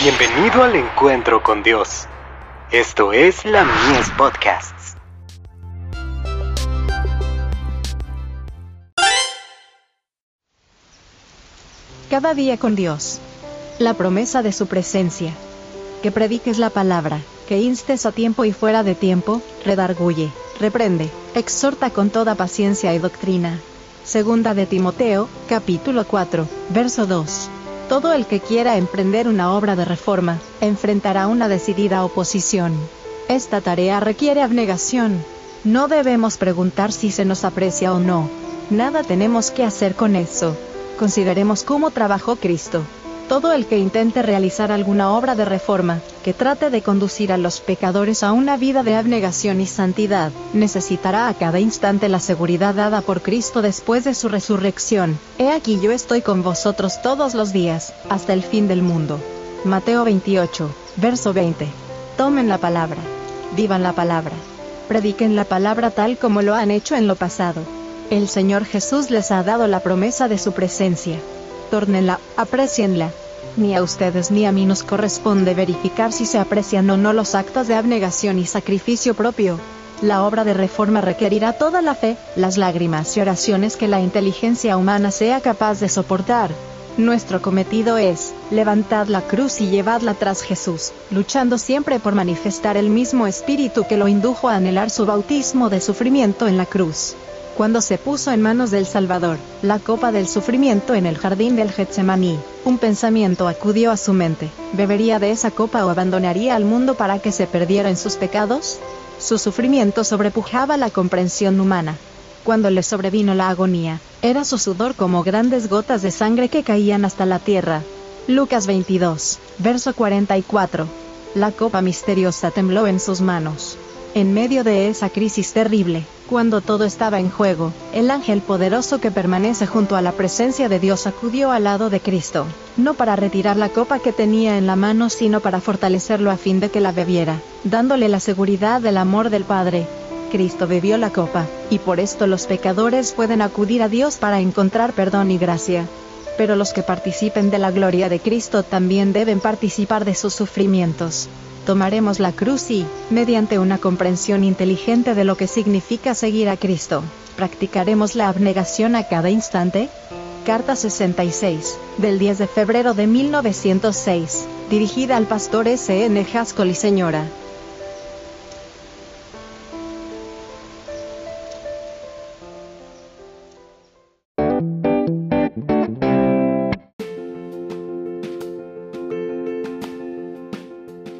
Bienvenido al encuentro con Dios. Esto es la Mies Podcasts. Cada día con Dios. La promesa de su presencia. Que prediques la palabra, que instes a tiempo y fuera de tiempo, redarguye, reprende, exhorta con toda paciencia y doctrina. Segunda de Timoteo, capítulo 4, verso 2. Todo el que quiera emprender una obra de reforma, enfrentará una decidida oposición. Esta tarea requiere abnegación. No debemos preguntar si se nos aprecia o no. Nada tenemos que hacer con eso. Consideremos cómo trabajó Cristo. Todo el que intente realizar alguna obra de reforma, que trate de conducir a los pecadores a una vida de abnegación y santidad, necesitará a cada instante la seguridad dada por Cristo después de su resurrección. He aquí yo estoy con vosotros todos los días, hasta el fin del mundo. Mateo 28, verso 20. Tomen la palabra. Vivan la palabra. Prediquen la palabra tal como lo han hecho en lo pasado. El Señor Jesús les ha dado la promesa de su presencia tórnenla, aprecienla. Ni a ustedes ni a mí nos corresponde verificar si se aprecian o no los actos de abnegación y sacrificio propio. La obra de reforma requerirá toda la fe, las lágrimas y oraciones que la inteligencia humana sea capaz de soportar. Nuestro cometido es, levantad la cruz y llevadla tras Jesús, luchando siempre por manifestar el mismo espíritu que lo indujo a anhelar su bautismo de sufrimiento en la cruz cuando se puso en manos del Salvador, la copa del sufrimiento en el jardín del Getsemaní, un pensamiento acudió a su mente, ¿bebería de esa copa o abandonaría al mundo para que se perdiera en sus pecados? Su sufrimiento sobrepujaba la comprensión humana. Cuando le sobrevino la agonía, era su sudor como grandes gotas de sangre que caían hasta la tierra. Lucas 22, verso 44. La copa misteriosa tembló en sus manos. En medio de esa crisis terrible, cuando todo estaba en juego, el ángel poderoso que permanece junto a la presencia de Dios acudió al lado de Cristo, no para retirar la copa que tenía en la mano, sino para fortalecerlo a fin de que la bebiera, dándole la seguridad del amor del Padre. Cristo bebió la copa, y por esto los pecadores pueden acudir a Dios para encontrar perdón y gracia. Pero los que participen de la gloria de Cristo también deben participar de sus sufrimientos tomaremos la cruz y, mediante una comprensión inteligente de lo que significa seguir a Cristo, practicaremos la abnegación a cada instante. Carta 66, del 10 de febrero de 1906, dirigida al pastor S. N. Haskell y señora.